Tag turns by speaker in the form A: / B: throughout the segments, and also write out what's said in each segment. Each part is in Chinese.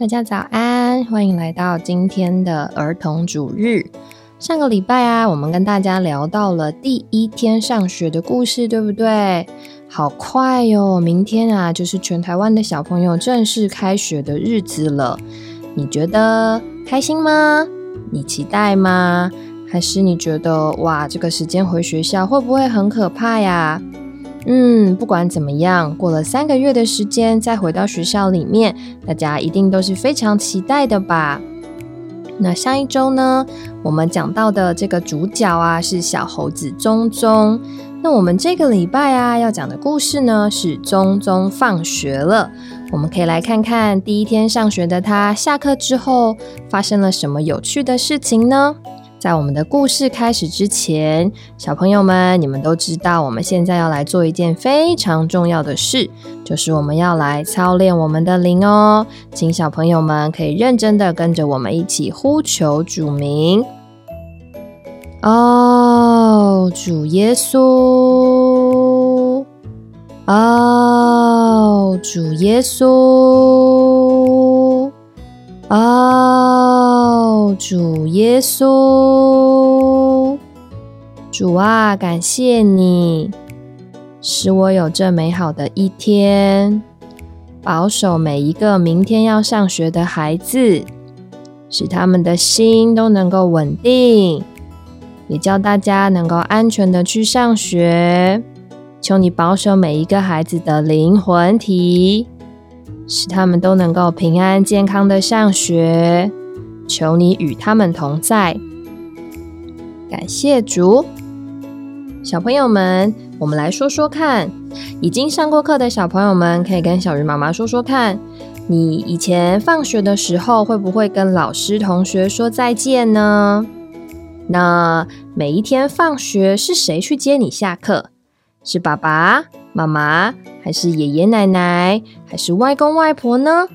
A: 大家早安，欢迎来到今天的儿童主日。上个礼拜啊，我们跟大家聊到了第一天上学的故事，对不对？好快哟，明天啊，就是全台湾的小朋友正式开学的日子了。你觉得开心吗？你期待吗？还是你觉得哇，这个时间回学校会不会很可怕呀？嗯，不管怎么样，过了三个月的时间再回到学校里面，大家一定都是非常期待的吧？那上一周呢，我们讲到的这个主角啊是小猴子宗宗。那我们这个礼拜啊要讲的故事呢是宗宗放学了。我们可以来看看第一天上学的他下课之后发生了什么有趣的事情呢？在我们的故事开始之前，小朋友们，你们都知道，我们现在要来做一件非常重要的事，就是我们要来操练我们的灵哦。请小朋友们可以认真的跟着我们一起呼求主名。哦，主耶稣！哦，主耶稣！主耶稣，主啊，感谢你使我有这美好的一天，保守每一个明天要上学的孩子，使他们的心都能够稳定，也叫大家能够安全的去上学。求你保守每一个孩子的灵魂体。使他们都能够平安健康的上学，求你与他们同在。感谢主，小朋友们，我们来说说看，已经上过课的小朋友们可以跟小鱼妈妈说说看，你以前放学的时候会不会跟老师、同学说再见呢？那每一天放学是谁去接你下课？是爸爸妈妈？还是爷爷奶奶，还是外公外婆呢？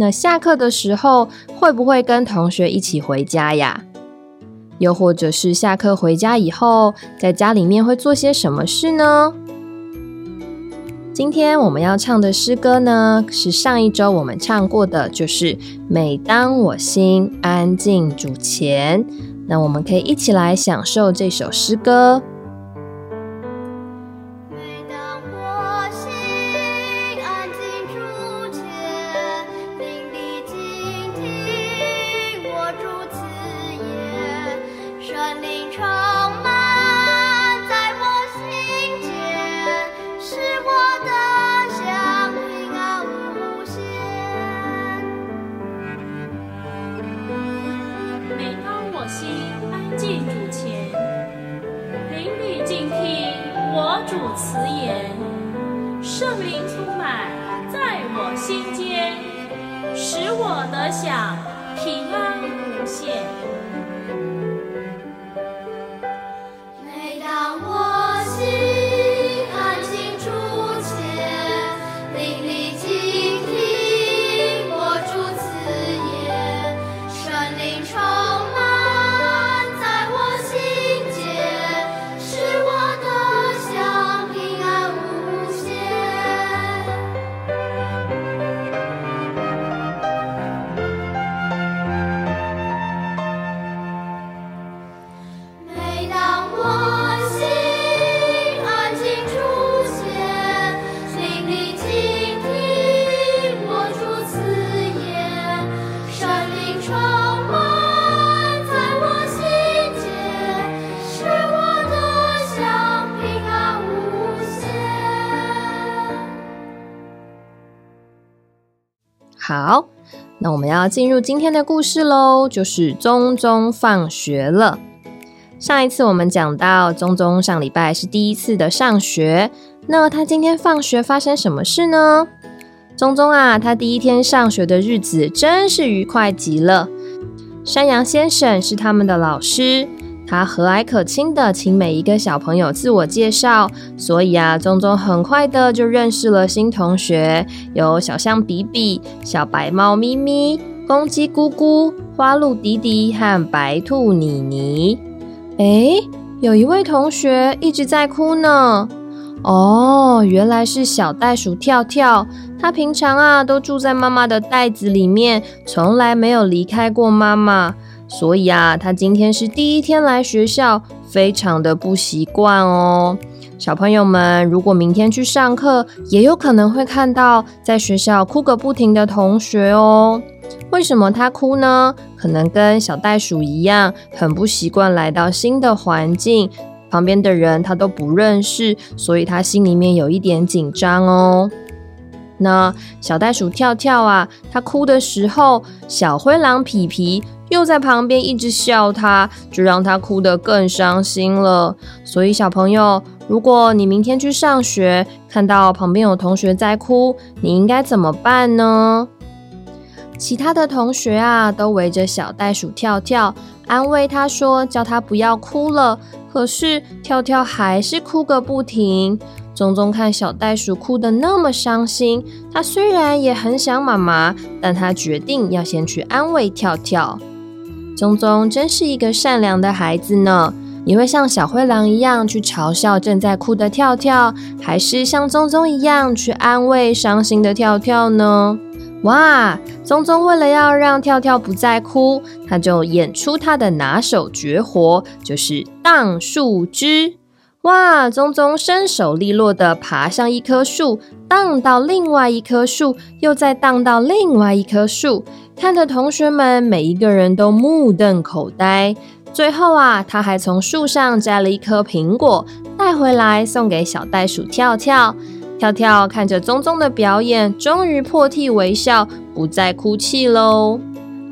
A: 那下课的时候会不会跟同学一起回家呀？又或者是下课回家以后，在家里面会做些什么事呢？今天我们要唱的诗歌呢，是上一周我们唱过的，就是“每当我心安静主前”。那我们可以一起来享受这首诗歌。我想平安无限。们要进入今天的故事喽，就是宗宗放学了。上一次我们讲到，宗宗上礼拜是第一次的上学，那他今天放学发生什么事呢？宗宗啊，他第一天上学的日子真是愉快极了。山羊先生是他们的老师。他和蔼可亲的请每一个小朋友自我介绍，所以啊，宗宗很快的就认识了新同学，有小象比比、小白猫咪咪、公鸡咕咕、花鹿迪迪和白兔妮妮。哎，有一位同学一直在哭呢。哦，原来是小袋鼠跳跳。它平常啊都住在妈妈的袋子里面，从来没有离开过妈妈。所以啊，他今天是第一天来学校，非常的不习惯哦。小朋友们，如果明天去上课，也有可能会看到在学校哭个不停的同学哦。为什么他哭呢？可能跟小袋鼠一样，很不习惯来到新的环境。旁边的人他都不认识，所以他心里面有一点紧张哦。那小袋鼠跳跳啊，他哭的时候，小灰狼皮皮又在旁边一直笑他，就让他哭得更伤心了。所以小朋友，如果你明天去上学，看到旁边有同学在哭，你应该怎么办呢？其他的同学啊，都围着小袋鼠跳跳，安慰他说，叫他不要哭了。可是跳跳还是哭个不停。宗宗看小袋鼠哭得那么伤心，他虽然也很想妈妈，但他决定要先去安慰跳跳。宗宗真是一个善良的孩子呢。你会像小灰狼一样去嘲笑正在哭的跳跳，还是像宗宗一样去安慰伤心的跳跳呢？哇！宗宗为了要让跳跳不再哭，他就演出他的拿手绝活，就是荡树枝。哇！宗宗身手利落的爬上一棵树，荡到另外一棵树，又再荡到另外一棵树，看的同学们每一个人都目瞪口呆。最后啊，他还从树上摘了一颗苹果带回来，送给小袋鼠跳跳。跳跳看着宗宗的表演，终于破涕为笑，不再哭泣喽。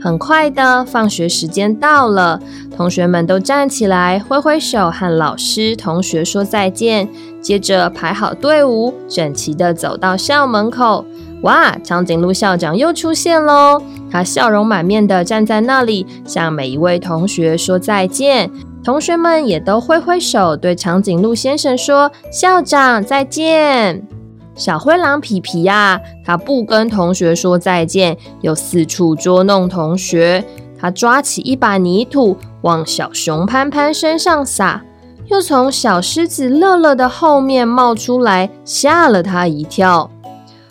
A: 很快的，放学时间到了，同学们都站起来，挥挥手和老师、同学说再见。接着排好队伍，整齐的走到校门口。哇，长颈鹿校长又出现喽！他笑容满面的站在那里，向每一位同学说再见。同学们也都挥挥手，对长颈鹿先生说：“校长再见。”小灰狼皮皮呀，他不跟同学说再见，又四处捉弄同学。他抓起一把泥土往小熊潘潘身上撒，又从小狮子乐乐的后面冒出来，吓了他一跳。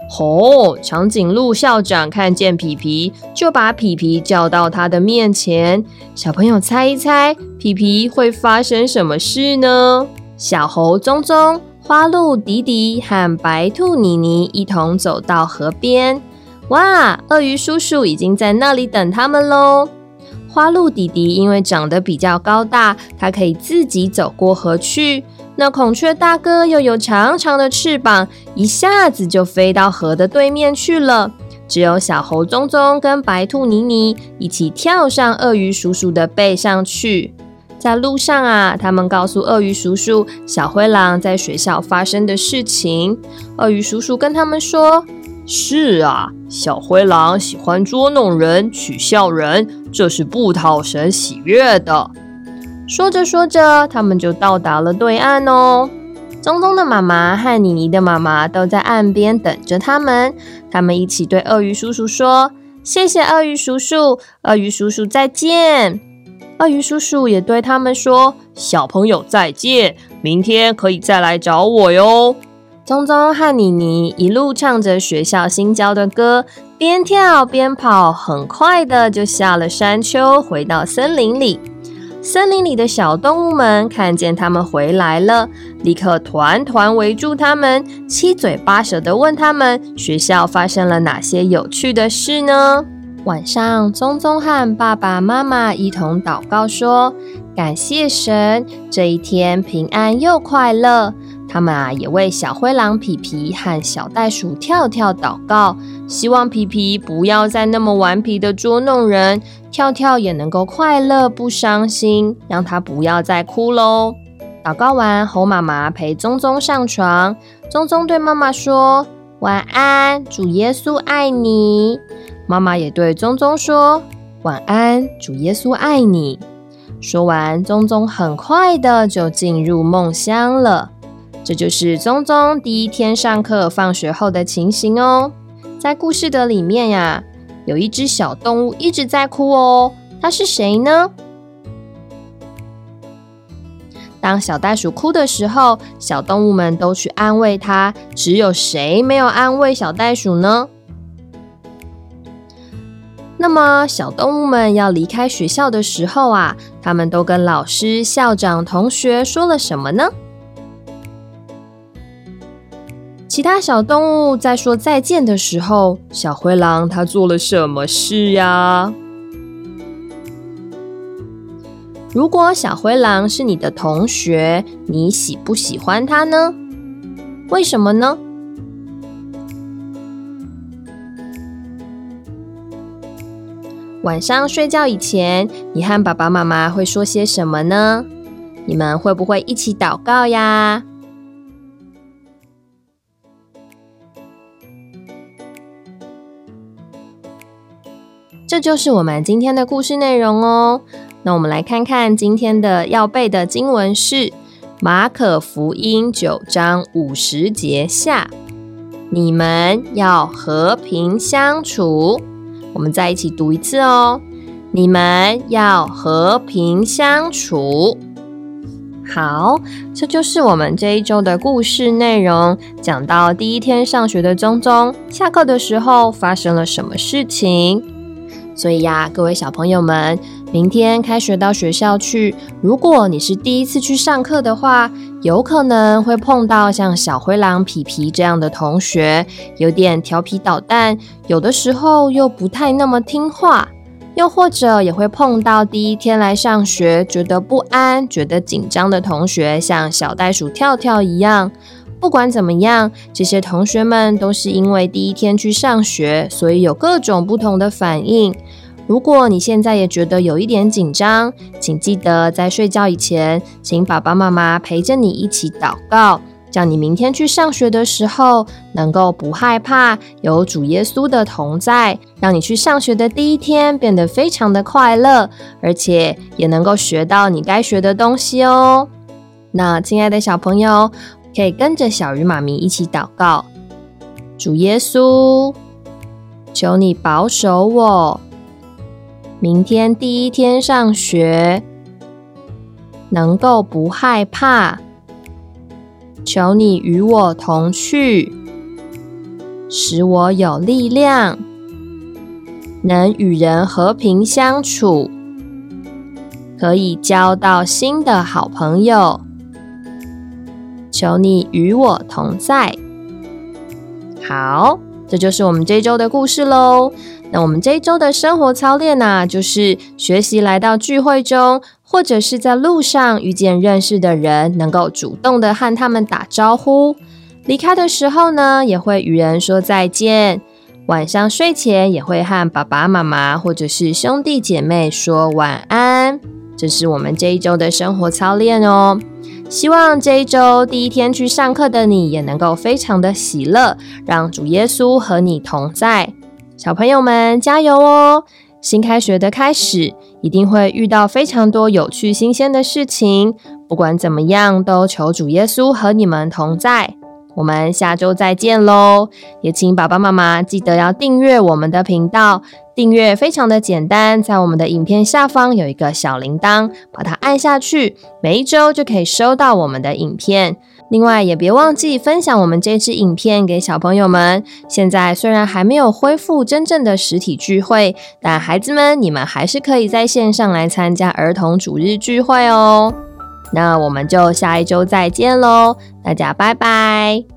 A: 吼！长颈鹿校长看见皮皮，就把皮皮叫到他的面前。小朋友猜一猜，皮皮会发生什么事呢？小猴棕棕。花鹿迪迪和白兔妮妮一同走到河边，哇！鳄鱼叔叔已经在那里等他们喽。花鹿弟弟因为长得比较高大，它可以自己走过河去。那孔雀大哥又有长长的翅膀，一下子就飞到河的对面去了。只有小猴棕棕跟白兔妮妮一起跳上鳄鱼叔叔的背上去。在路上啊，他们告诉鳄鱼叔叔小灰狼在学校发生的事情。鳄鱼叔叔跟他们说：“是啊，小灰狼喜欢捉弄人、取笑人，这是不讨神喜悦的。”说着说着，他们就到达了对岸哦。宗宗的妈妈和妮妮的妈妈都在岸边等着他们。他们一起对鳄鱼叔叔说：“谢谢鳄鱼叔叔，鳄鱼叔叔再见。”鳄鱼叔叔也对他们说：“小朋友再见，明天可以再来找我哟。”宗宗和妮妮一路唱着学校新教的歌，边跳边跑，很快的就下了山丘，回到森林里。森林里的小动物们看见他们回来了，立刻团团围住他们，七嘴八舌的问他们：学校发生了哪些有趣的事呢？晚上，宗宗和爸爸妈妈一同祷告说：“感谢神，这一天平安又快乐。”他们啊，也为小灰狼皮皮和小袋鼠跳跳祷告，希望皮皮不要再那么顽皮的捉弄人，跳跳也能够快乐不伤心，让他不要再哭喽。祷告完，猴妈妈陪宗宗上床，宗宗对妈妈说：“晚安，主耶稣爱你。”妈妈也对宗宗说：“晚安，主耶稣爱你。”说完，宗宗很快的就进入梦乡了。这就是宗宗第一天上课放学后的情形哦。在故事的里面呀，有一只小动物一直在哭哦。它是谁呢？当小袋鼠哭的时候，小动物们都去安慰它，只有谁没有安慰小袋鼠呢？那么，小动物们要离开学校的时候啊，他们都跟老师、校长、同学说了什么呢？其他小动物在说再见的时候，小灰狼它做了什么事呀？如果小灰狼是你的同学，你喜不喜欢它呢？为什么呢？晚上睡觉以前，你和爸爸妈妈会说些什么呢？你们会不会一起祷告呀？这就是我们今天的故事内容哦。那我们来看看今天的要背的经文是《马可福音》九章五十节下：你们要和平相处。我们再一起读一次哦。你们要和平相处。好，这就是我们这一周的故事内容。讲到第一天上学的中中，下课的时候发生了什么事情？所以呀，各位小朋友们，明天开学到学校去，如果你是第一次去上课的话，有可能会碰到像小灰狼皮皮这样的同学，有点调皮捣蛋，有的时候又不太那么听话，又或者也会碰到第一天来上学觉得不安、觉得紧张的同学，像小袋鼠跳跳一样。不管怎么样，这些同学们都是因为第一天去上学，所以有各种不同的反应。如果你现在也觉得有一点紧张，请记得在睡觉以前，请爸爸妈妈陪着你一起祷告，叫你明天去上学的时候能够不害怕，有主耶稣的同在，让你去上学的第一天变得非常的快乐，而且也能够学到你该学的东西哦。那亲爱的小朋友，可以跟着小鱼妈咪一起祷告：主耶稣，求你保守我。明天第一天上学，能够不害怕，求你与我同去，使我有力量，能与人和平相处，可以交到新的好朋友。求你与我同在。好，这就是我们这一周的故事喽。那我们这一周的生活操练呢，就是学习来到聚会中，或者是在路上遇见认识的人，能够主动的和他们打招呼。离开的时候呢，也会与人说再见。晚上睡前也会和爸爸妈妈或者是兄弟姐妹说晚安。这是我们这一周的生活操练哦。希望这一周第一天去上课的你，也能够非常的喜乐，让主耶稣和你同在。小朋友们加油哦！新开学的开始，一定会遇到非常多有趣新鲜的事情。不管怎么样，都求主耶稣和你们同在。我们下周再见喽！也请爸爸妈妈记得要订阅我们的频道。订阅非常的简单，在我们的影片下方有一个小铃铛，把它按下去，每一周就可以收到我们的影片。另外，也别忘记分享我们这支影片给小朋友们。现在虽然还没有恢复真正的实体聚会，但孩子们，你们还是可以在线上来参加儿童主日聚会哦。那我们就下一周再见喽，大家拜拜。